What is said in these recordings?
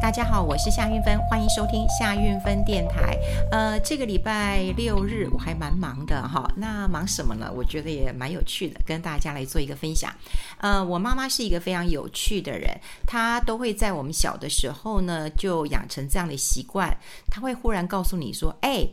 大家好，我是夏韵芬，欢迎收听夏韵芬电台。呃，这个礼拜六日我还蛮忙的哈，那忙什么呢？我觉得也蛮有趣的，跟大家来做一个分享。呃，我妈妈是一个非常有趣的人，她都会在我们小的时候呢，就养成这样的习惯，她会忽然告诉你说：“哎。”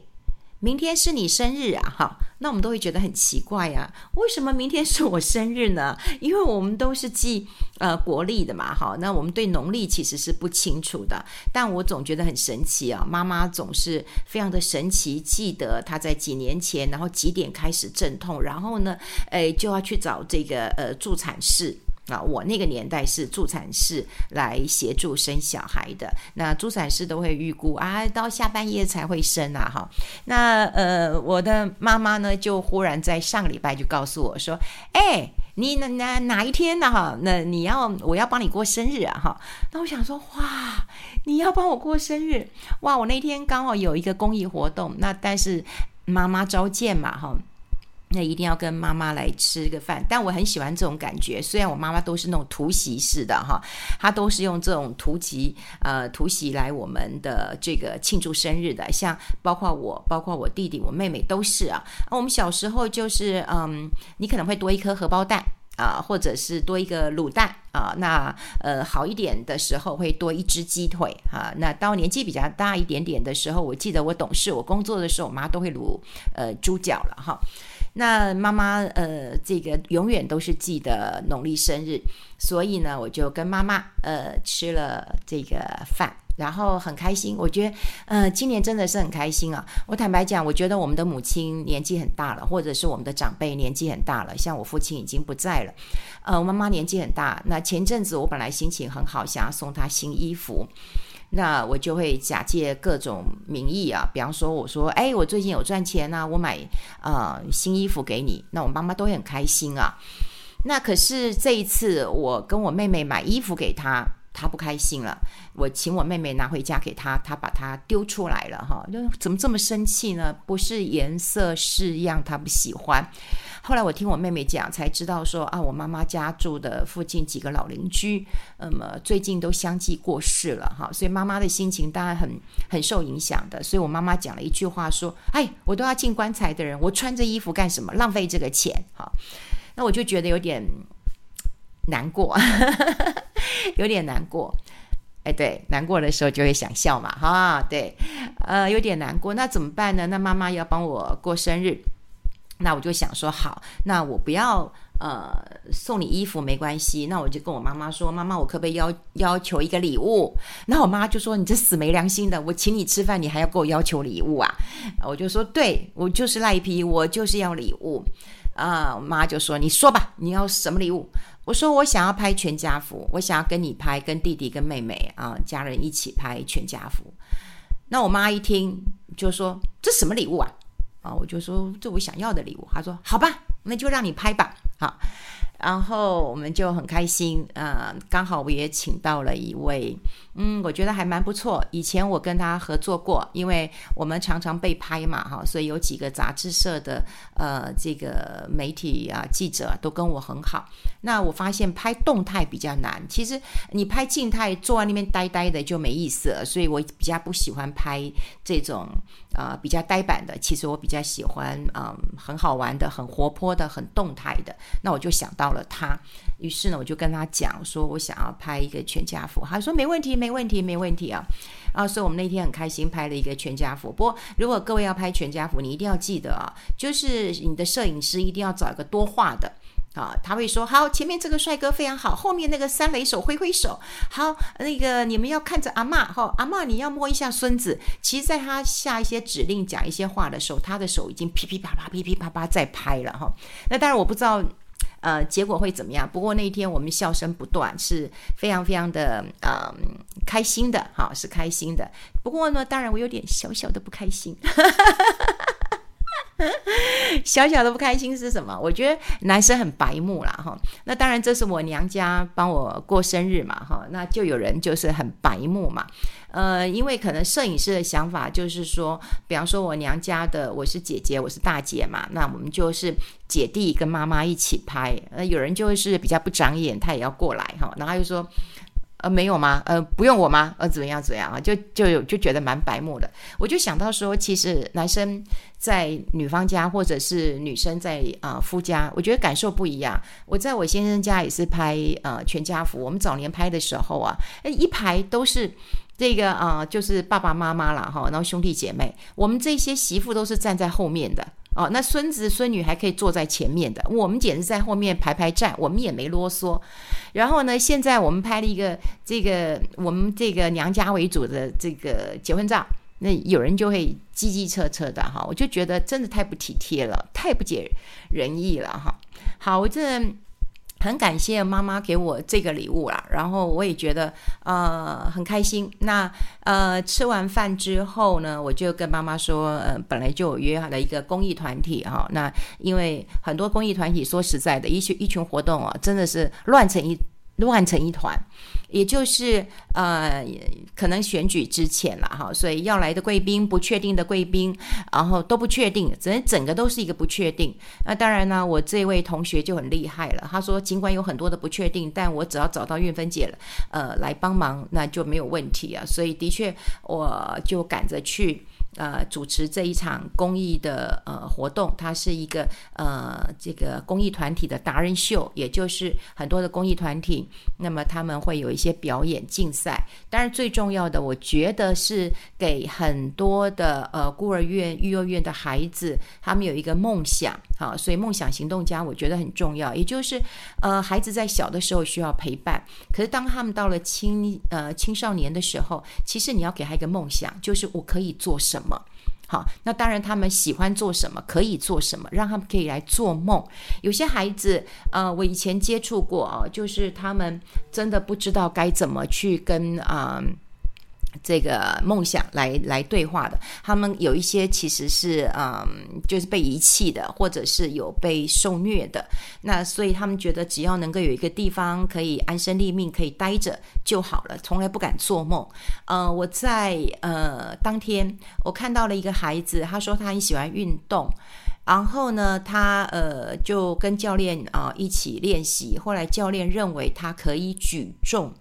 明天是你生日啊，哈，那我们都会觉得很奇怪呀，为什么明天是我生日呢？因为我们都是记呃国历的嘛，哈，那我们对农历其实是不清楚的，但我总觉得很神奇啊，妈妈总是非常的神奇，记得她在几年前，然后几点开始阵痛，然后呢，哎，就要去找这个呃助产士。啊，我那个年代是助产士来协助生小孩的。那助产士都会预估啊，到下半夜才会生啊，哈。那呃，我的妈妈呢，就忽然在上个礼拜就告诉我说：“哎，你哪哪哪一天呢？哈，那你要我要帮你过生日啊，哈。”那我想说，哇，你要帮我过生日？哇，我那天刚好有一个公益活动，那但是妈妈召见嘛，哈。那一定要跟妈妈来吃个饭，但我很喜欢这种感觉。虽然我妈妈都是那种突袭式的哈，她都是用这种突击呃突袭来我们的这个庆祝生日的，像包括我，包括我弟弟、我妹妹都是啊。我们小时候就是嗯，你可能会多一颗荷包蛋啊，或者是多一个卤蛋啊。那呃好一点的时候会多一只鸡腿啊。那到年纪比较大一点点的时候，我记得我懂事，我工作的时候，我妈都会卤呃猪脚了哈。那妈妈呃，这个永远都是记得农历生日，所以呢，我就跟妈妈呃吃了这个饭，然后很开心。我觉得呃，今年真的是很开心啊。我坦白讲，我觉得我们的母亲年纪很大了，或者是我们的长辈年纪很大了，像我父亲已经不在了，呃，我妈妈年纪很大。那前阵子我本来心情很好，想要送她新衣服。那我就会假借各种名义啊，比方说我说，哎，我最近有赚钱呐，我买呃新衣服给你，那我妈妈都很开心啊。那可是这一次我跟我妹妹买衣服给她，她不开心了。我请我妹妹拿回家给她，她把它丢出来了哈，就怎么这么生气呢？不是颜色式样，她不喜欢。后来我听我妹妹讲，才知道说啊，我妈妈家住的附近几个老邻居，那么最近都相继过世了哈，所以妈妈的心情当然很很受影响的。所以我妈妈讲了一句话说：“哎，我都要进棺材的人，我穿这衣服干什么？浪费这个钱。”哈，那我就觉得有点难过，有点难过。哎，对，难过的时候就会想笑嘛，哈，对，呃，有点难过，那怎么办呢？那妈妈要帮我过生日。那我就想说好，那我不要呃送你衣服没关系，那我就跟我妈妈说，妈妈，我可不可以要要求一个礼物？那我妈就说，你这死没良心的，我请你吃饭，你还要给我要求礼物啊？我就说，对，我就是赖皮，我就是要礼物啊。我妈就说，你说吧，你要什么礼物？我说我想要拍全家福，我想要跟你拍，跟弟弟跟妹妹啊家人一起拍全家福。那我妈一听就说，这什么礼物啊？啊，我就说这我想要的礼物。他说好吧，那就让你拍吧。好。然后我们就很开心，呃，刚好我也请到了一位，嗯，我觉得还蛮不错。以前我跟他合作过，因为我们常常被拍嘛，哈，所以有几个杂志社的呃这个媒体啊记者都跟我很好。那我发现拍动态比较难，其实你拍静态坐在那边呆呆的就没意思了，所以我比较不喜欢拍这种、呃、比较呆板的。其实我比较喜欢嗯、很好玩的、很活泼的、很动态的。那我就想到。了他，于是呢，我就跟他讲说，我想要拍一个全家福。他说没问题，没问题，没问题啊！啊，所以我们那天很开心拍了一个全家福。不过，如果各位要拍全家福，你一定要记得啊，就是你的摄影师一定要找一个多话的啊。他会说好，前面这个帅哥非常好，后面那个三雷手挥挥手。好，那个你们要看着阿嬷哈，阿嬷你要摸一下孙子。其实，在他下一些指令、讲一些话的时候，他的手已经噼噼啪啪、噼噼啪啪在拍了哈。那当然我不知道。呃，结果会怎么样？不过那一天我们笑声不断，是非常非常的呃开心的，哈，是开心的。不过呢，当然我有点小小的不开心。小小的不开心是什么？我觉得男生很白目啦，哈。那当然这是我娘家帮我过生日嘛，哈。那就有人就是很白目嘛，呃，因为可能摄影师的想法就是说，比方说我娘家的我是姐姐，我是大姐嘛，那我们就是姐弟跟妈妈一起拍。呃，有人就是比较不长眼，他也要过来哈，然后他就说。呃，没有吗？呃，不用我吗？呃，怎么样怎么样啊？就就就觉得蛮白目的。我就想到说，其实男生在女方家，或者是女生在啊、夫家，我觉得感受不一样。我在我先生家也是拍呃全家福，我们早年拍的时候啊，诶，一排都是这个啊、就是爸爸妈妈啦哈，然后兄弟姐妹，我们这些媳妇都是站在后面的。哦，那孙子孙女还可以坐在前面的，我们简直在后面排排站，我们也没啰嗦。然后呢，现在我们拍了一个这个我们这个娘家为主的这个结婚照，那有人就会叽叽车车的哈，我就觉得真的太不体贴了，太不解人意了哈。好，我这。很感谢妈妈给我这个礼物啦，然后我也觉得呃很开心。那呃吃完饭之后呢，我就跟妈妈说，呃本来就有约好了一个公益团体哈。那因为很多公益团体说实在的，一群一群活动啊，真的是乱成一乱成一团。也就是呃，可能选举之前了哈，所以要来的贵宾不确定的贵宾，然后都不确定，整整个都是一个不确定。那当然呢，我这位同学就很厉害了，他说尽管有很多的不确定，但我只要找到运芬姐了，呃，来帮忙，那就没有问题啊。所以的确，我就赶着去。呃，主持这一场公益的呃活动，它是一个呃这个公益团体的达人秀，也就是很多的公益团体，那么他们会有一些表演竞赛。当然，最重要的，我觉得是给很多的呃孤儿院、育幼院的孩子，他们有一个梦想，好，所以梦想行动家我觉得很重要。也就是呃，孩子在小的时候需要陪伴，可是当他们到了青呃青少年的时候，其实你要给他一个梦想，就是我可以做什么。么好？那当然，他们喜欢做什么，可以做什么，让他们可以来做梦。有些孩子，呃，我以前接触过啊，就是他们真的不知道该怎么去跟啊。这个梦想来来对话的，他们有一些其实是嗯，就是被遗弃的，或者是有被受虐的。那所以他们觉得只要能够有一个地方可以安身立命，可以待着就好了，从来不敢做梦。呃，我在呃当天我看到了一个孩子，他说他很喜欢运动，然后呢，他呃就跟教练啊、一起练习。后来教练认为他可以举重，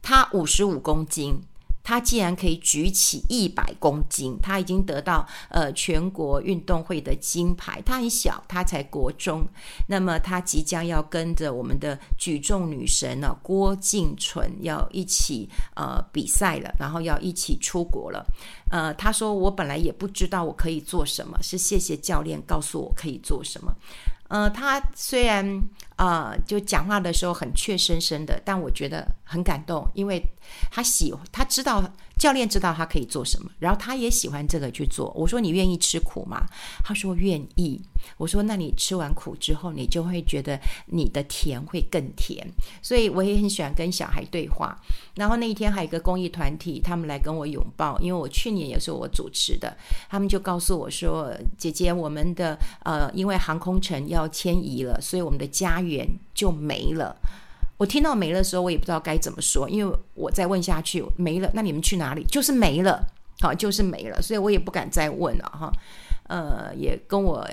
他五十五公斤。他竟然可以举起一百公斤，他已经得到呃全国运动会的金牌。他很小，他才国中，那么他即将要跟着我们的举重女神呢、郭静淳要一起呃比赛了，然后要一起出国了。呃，他说我本来也不知道我可以做什么，是谢谢教练告诉我可以做什么。呃，他虽然啊、就讲话的时候很怯生生的，但我觉得很感动，因为他喜，他知道。教练知道他可以做什么，然后他也喜欢这个去做。我说：“你愿意吃苦吗？”他说：“愿意。”我说：“那你吃完苦之后，你就会觉得你的甜会更甜。”所以我也很喜欢跟小孩对话。然后那一天还有一个公益团体，他们来跟我拥抱，因为我去年也是我主持的，他们就告诉我说：“姐姐，我们的呃，因为航空城要迁移了，所以我们的家园就没了。”我听到没了的时候，我也不知道该怎么说，因为我再问下去没了，那你们去哪里？就是没了，好，就是没了，所以我也不敢再问了哈。呃，也跟我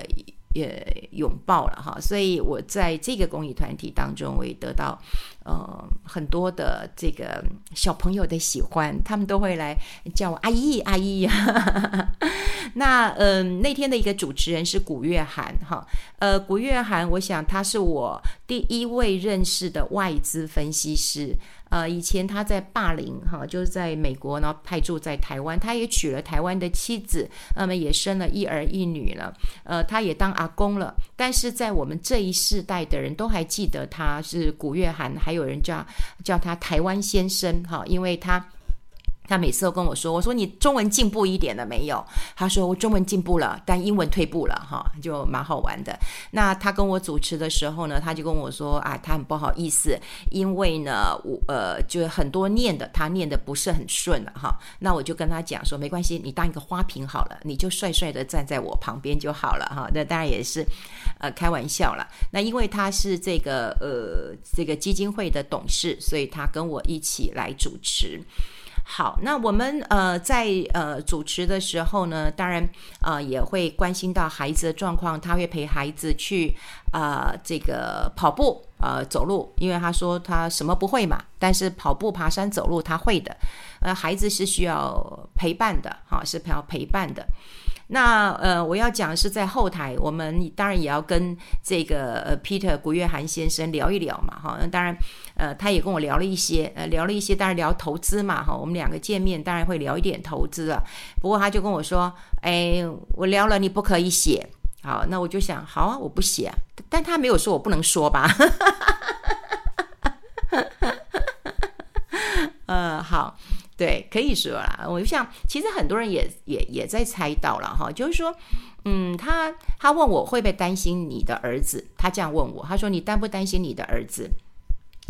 也拥抱了哈，所以我在这个公益团体当中，我也得到呃很多的这个小朋友的喜欢，他们都会来叫我阿姨阿姨。那嗯、那天的一个主持人是古月涵哈，呃，古月涵，我想他是我第一位认识的外资分析师。呃，以前他在霸凌哈，就是在美国，然后派驻在台湾，他也娶了台湾的妻子，那么也生了一儿一女了。呃，他也当阿公了。但是在我们这一世代的人都还记得他是古月涵，还有人叫叫他台湾先生哈，因为他。他每次都跟我说：“我说你中文进步一点了没有？”他说：“我中文进步了，但英文退步了。”哈，就蛮好玩的。那他跟我主持的时候呢，他就跟我说：“啊，他很不好意思，因为呢，我呃，就很多念的，他念的不是很顺了。”哈，那我就跟他讲说：“没关系，你当一个花瓶好了，你就帅帅的站在我旁边就好了。”哈，那当然也是呃开玩笑了。那因为他是这个呃这个基金会的董事，所以他跟我一起来主持。好，那我们呃在呃主持的时候呢，当然呃也会关心到孩子的状况，他会陪孩子去啊、呃、这个跑步呃，走路，因为他说他什么不会嘛，但是跑步、爬山、走路他会的。呃，孩子是需要陪伴的，哈，是需要陪伴的。那呃，我要讲是在后台，我们当然也要跟这个呃 Peter 古月涵先生聊一聊嘛，哈。那当然，呃，他也跟我聊了一些，呃，聊了一些，当然聊投资嘛，哈。我们两个见面，当然会聊一点投资啊。不过他就跟我说，哎，我聊了，你不可以写。好，那我就想，好啊，我不写，但他没有说我不能说吧？呃，好，对，可以说啦。我就想，其实很多人也也也在猜到了哈，就是说，嗯，他他问我会不会担心你的儿子，他这样问我，他说你担不担心你的儿子？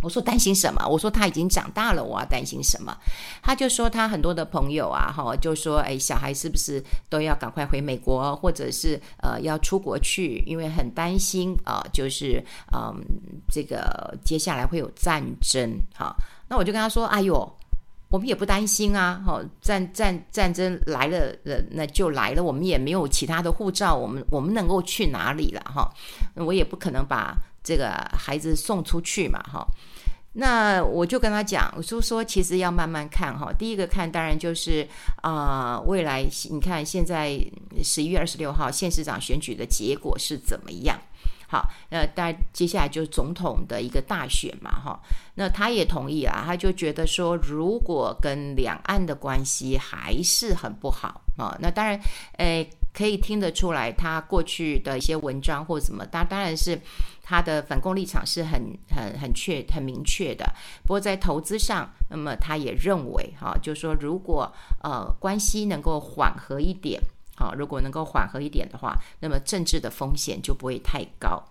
我说担心什么？我说他已经长大了，我要担心什么？他就说他很多的朋友啊，哈，就说哎，小孩是不是都要赶快回美国，或者是呃要出国去，因为很担心啊、就是嗯、这个接下来会有战争，哈。那我就跟他说，哎呦，我们也不担心啊，哈，战战战争来了，呃，那就来了，我们也没有其他的护照，我们我们能够去哪里了，哈？我也不可能把。这个孩子送出去嘛，哈，那我就跟他讲，我就说其实要慢慢看哈。第一个看当然就是啊、未来你看现在十一月二十六号县市长选举的结果是怎么样？好，那当然接下来就是总统的一个大选嘛，哈。那他也同意啊，他就觉得说，如果跟两岸的关系还是很不好啊，那当然，诶，可以听得出来，他过去的一些文章或什么，当当然是。他的反共立场是很很很确很明确的，不过在投资上，那么他也认为哈，就是说如果呃关系能够缓和一点，好，如果能够缓和一点的话，那么政治的风险就不会太高。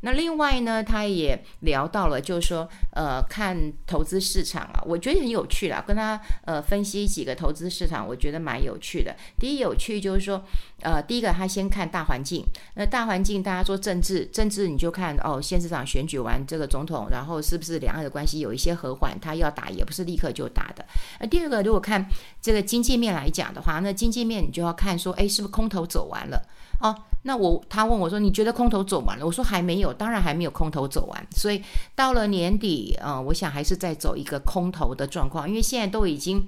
那另外呢，他也聊到了，就是说，呃，看投资市场啊，我觉得很有趣啦。跟他呃分析几个投资市场，我觉得蛮有趣的。第一有趣就是说，呃，第一个他先看大环境。那大环境大家说政治，政治你就看哦，县市长选举完这个总统，然后是不是两岸的关系有一些和缓？他要打也不是立刻就打的。那第二个，如果看这个经济面来讲的话，那经济面你就要看说，哎，是不是空头走完了？哦，那我他问我说：“你觉得空头走完了？”我说：“还没有，当然还没有空头走完。所以到了年底，呃，我想还是在走一个空头的状况，因为现在都已经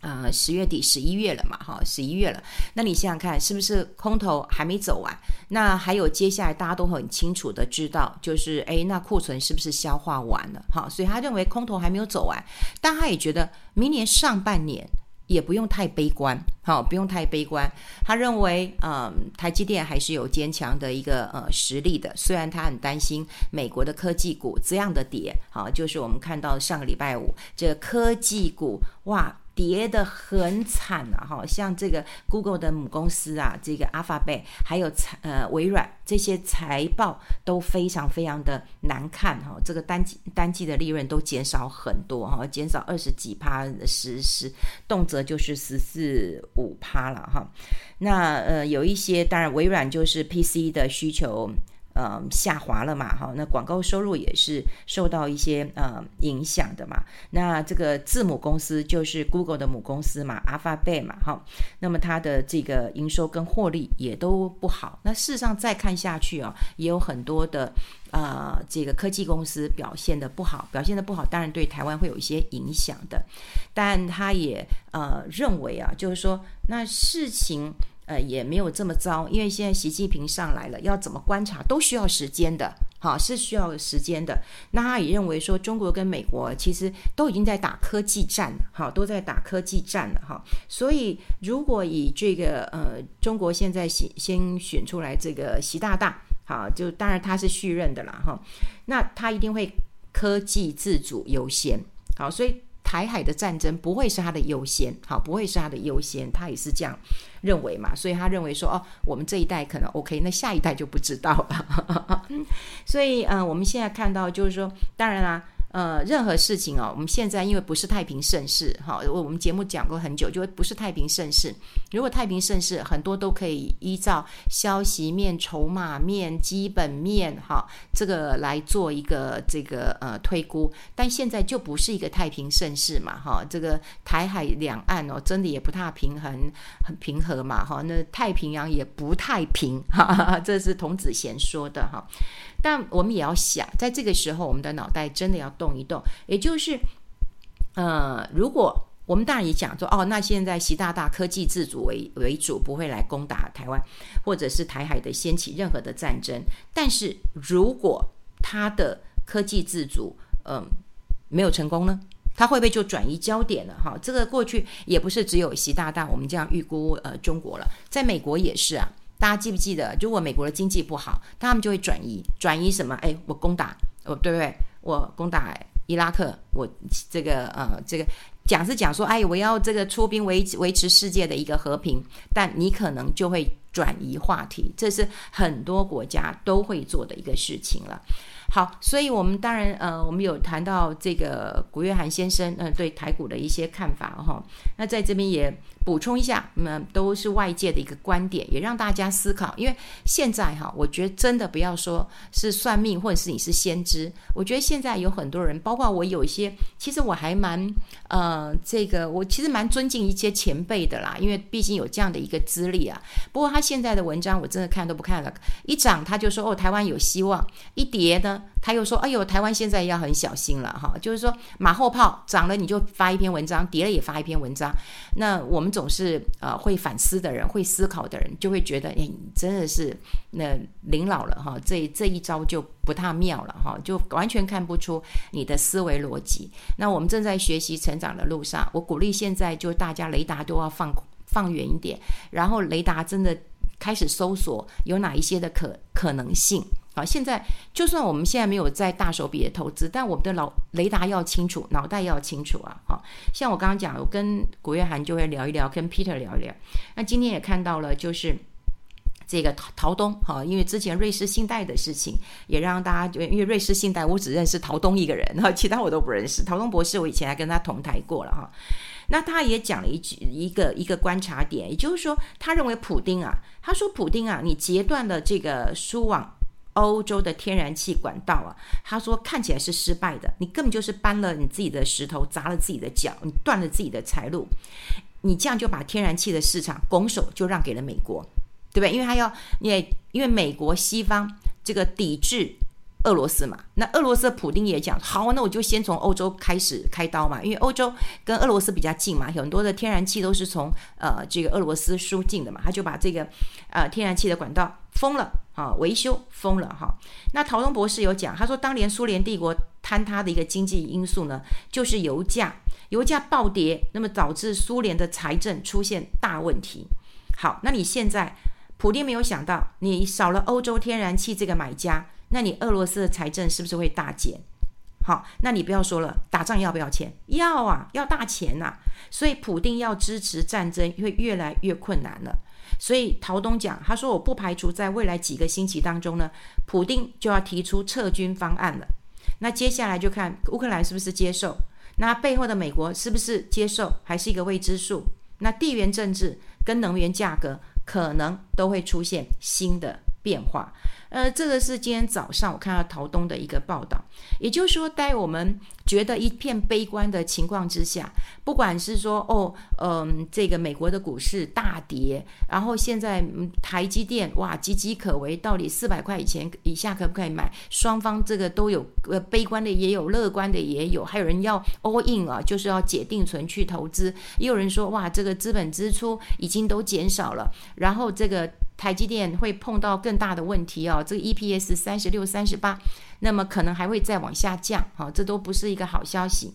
呃十月底、十一月了嘛，哈，十一月了。那你想想看，是不是空头还没走完？那还有接下来大家都很清楚的知道，就是诶，那库存是不是消化完了？哈，所以他认为空头还没有走完，但他也觉得明年上半年。”也不用太悲观，好，不用太悲观。他认为，嗯，台积电还是有坚强的一个呃实力的。虽然他很担心美国的科技股这样的跌，好，就是我们看到上个礼拜五这个科技股，哇。跌得很惨啊！哈，像这个 Google 的母公司啊，这个 Alphabet，还有财呃微软这些财报都非常非常的难看哈，这个单季单季的利润都减少很多哈，减少二十几趴，十十动辄就是十四五趴了哈。那呃有一些当然微软就是 PC 的需求。呃，下滑了嘛，哈，那广告收入也是受到一些呃影响的嘛。那这个字母公司就是 Google 的母公司嘛，Alphabet 嘛，哈，那么它的这个营收跟获利也都不好。那事实上再看下去啊，也有很多的呃这个科技公司表现得不好，表现得不好，当然对台湾会有一些影响的。但他也呃认为啊，就是说那事情。呃，也没有这么糟，因为现在习近平上来了，要怎么观察都需要时间的，哈，是需要时间的。那他也认为说，中国跟美国其实都已经在打科技战了，哈，都在打科技战了，哈。所以，如果以这个呃，中国现在先先选出来这个习大大，好，就当然他是续任的啦，哈。那他一定会科技自主优先，好，所以。台海的战争不会是他的优先，好，不会是他的优先，他也是这样认为嘛，所以他认为说，哦，我们这一代可能 OK，那下一代就不知道了。所以，嗯、我们现在看到就是说，当然啦，呃，任何事情哦，我们现在因为不是太平盛世，哈，我们节目讲过很久，就不是太平盛世。如果太平盛世，很多都可以依照消息面、筹码面、基本面，哈，这个来做一个这个呃推估。但现在就不是一个太平盛世嘛，哈，这个台海两岸哦，真的也不太平衡、很平和嘛，哈，那太平洋也不太平，哈 哈，这是童子贤说的哈。但我们也要想，在这个时候，我们的脑袋真的要动一动。也就是，呃，如果我们当然也讲说，哦，那现在习大大科技自主为为主，不会来攻打台湾，或者是台海的掀起任何的战争。但是如果他的科技自主，嗯、呃，没有成功呢，他会不会就转移焦点了？哈，这个过去也不是只有习大大我们这样预估，呃，中国了，在美国也是啊。大家记不记得，如果美国的经济不好，他们就会转移，转移什么？哎，我攻打，哦，对不对？我攻打伊拉克，我这个呃，这个讲是讲说，哎，我要这个出兵维维持世界的一个和平，但你可能就会转移话题，这是很多国家都会做的一个事情了。好，所以我们当然呃，我们有谈到这个古月涵先生呃对台股的一些看法哈、哦，那在这边也。补充一下，那、嗯、都是外界的一个观点，也让大家思考。因为现在哈，我觉得真的不要说是算命，或者是你是先知。我觉得现在有很多人，包括我有一些，其实我还蛮呃，这个我其实蛮尊敬一些前辈的啦，因为毕竟有这样的一个资历啊。不过他现在的文章我真的看都不看了，一涨他就说哦，台湾有希望；一跌呢，他又说哎呦，台湾现在要很小心了哈。就是说马后炮，涨了你就发一篇文章，跌了也发一篇文章。那我们。总是呃会反思的人，会思考的人，就会觉得，哎，你真的是那临老了哈，这这一招就不太妙了哈，就完全看不出你的思维逻辑。那我们正在学习成长的路上，我鼓励现在就大家雷达都要放放远一点，然后雷达真的开始搜索有哪一些的可可能性。好，现在就算我们现在没有在大手笔的投资，但我们的脑雷达要清楚，脑袋要清楚啊！好，像我刚刚讲，我跟古月涵就会聊一聊，跟 Peter 聊一聊。那今天也看到了，就是这个陶陶东，哈，因为之前瑞士信贷的事情，也让大家就，因为瑞士信贷我只认识陶东一个人，哈，其他我都不认识。陶东博士，我以前还跟他同台过了，哈。那他也讲了一句一个一个观察点，也就是说，他认为普丁啊，他说普丁啊，你截断了这个输往。欧洲的天然气管道啊，他说看起来是失败的，你根本就是搬了你自己的石头砸了自己的脚，你断了自己的财路，你这样就把天然气的市场拱手就让给了美国，对不对？因为他要，因为因为美国西方这个抵制俄罗斯嘛，那俄罗斯的普丁也讲好，那我就先从欧洲开始开刀嘛，因为欧洲跟俄罗斯比较近嘛，很多的天然气都是从呃这个俄罗斯输进的嘛，他就把这个呃天然气的管道封了。啊，维修封了哈。那陶东博士有讲，他说当年苏联帝国坍塌的一个经济因素呢，就是油价，油价暴跌，那么导致苏联的财政出现大问题。好，那你现在普丁没有想到，你少了欧洲天然气这个买家，那你俄罗斯的财政是不是会大减？好，那你不要说了，打仗要不要钱？要啊，要大钱呐、所以普丁要支持战争会越来越困难了。所以陶东讲，他说我不排除在未来几个星期当中呢，普丁就要提出撤军方案了。那接下来就看乌克兰是不是接受，那背后的美国是不是接受，还是一个未知数。那地缘政治跟能源价格可能都会出现新的变化。呃，这个是今天早上我看到陶东的一个报道，也就是说，在我们觉得一片悲观的情况之下，不管是说哦，嗯、这个美国的股市大跌，然后现在台积电哇岌岌可危，到底四百块以前以下可不可以买？双方这个都有，呃，悲观的也有，乐观的也有，还有人要 all in 啊，就是要解定存去投资，也有人说哇，这个资本支出已经都减少了，然后这个。台积电会碰到更大的问题哦，这个 EPS 三十六、三十八，那么可能还会再往下降，哈，这都不是一个好消息。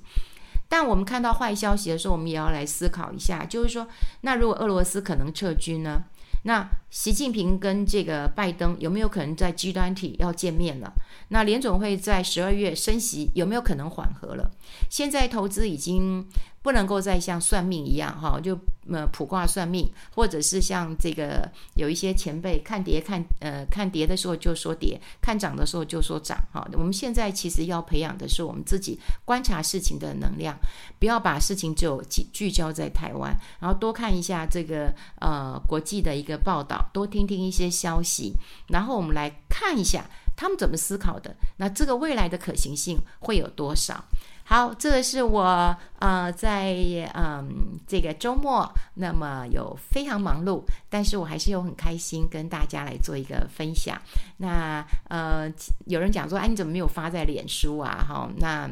但我们看到坏消息的时候，我们也要来思考一下，就是说，那如果俄罗斯可能撤军呢？那习近平跟这个拜登有没有可能在 G 端体要见面了？那联总会在十二月升息有没有可能缓和了？现在投资已经不能够再像算命一样哈，就呃卜卦算命，或者是像这个有一些前辈看跌看呃看跌的时候就说跌，看涨的时候就说涨哈。我们现在其实要培养的是我们自己观察事情的能量，不要把事情就聚聚焦在台湾，然后多看一下这个呃国际的一个报道。多听听一些消息，然后我们来看一下他们怎么思考的。那这个未来的可行性会有多少？好，这个是我呃在嗯这个周末，那么有非常忙碌，但是我还是有很开心跟大家来做一个分享。那呃有人讲说，哎，你怎么没有发在脸书啊？哈，那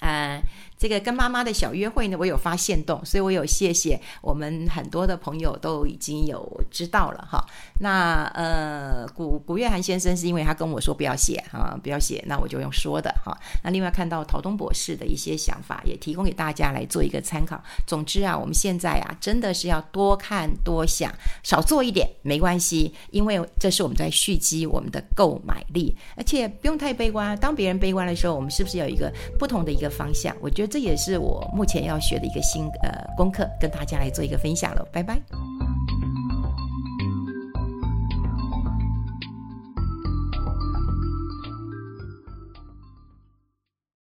呃。这个跟妈妈的小约会呢，我有发现动，所以我有谢谢我们很多的朋友都已经有知道了哈。那呃，古古月涵先生是因为他跟我说不要写哈，不要写，那我就用说的哈。那另外看到陶东博士的一些想法，也提供给大家来做一个参考。总之啊，我们现在啊，真的是要多看多想，少做一点没关系，因为这是我们在蓄积我们的购买力，而且不用太悲观。当别人悲观的时候，我们是不是有一个不同的一个方向？我觉这也是我目前要学的一个新呃功课，跟大家来做一个分享了，拜拜。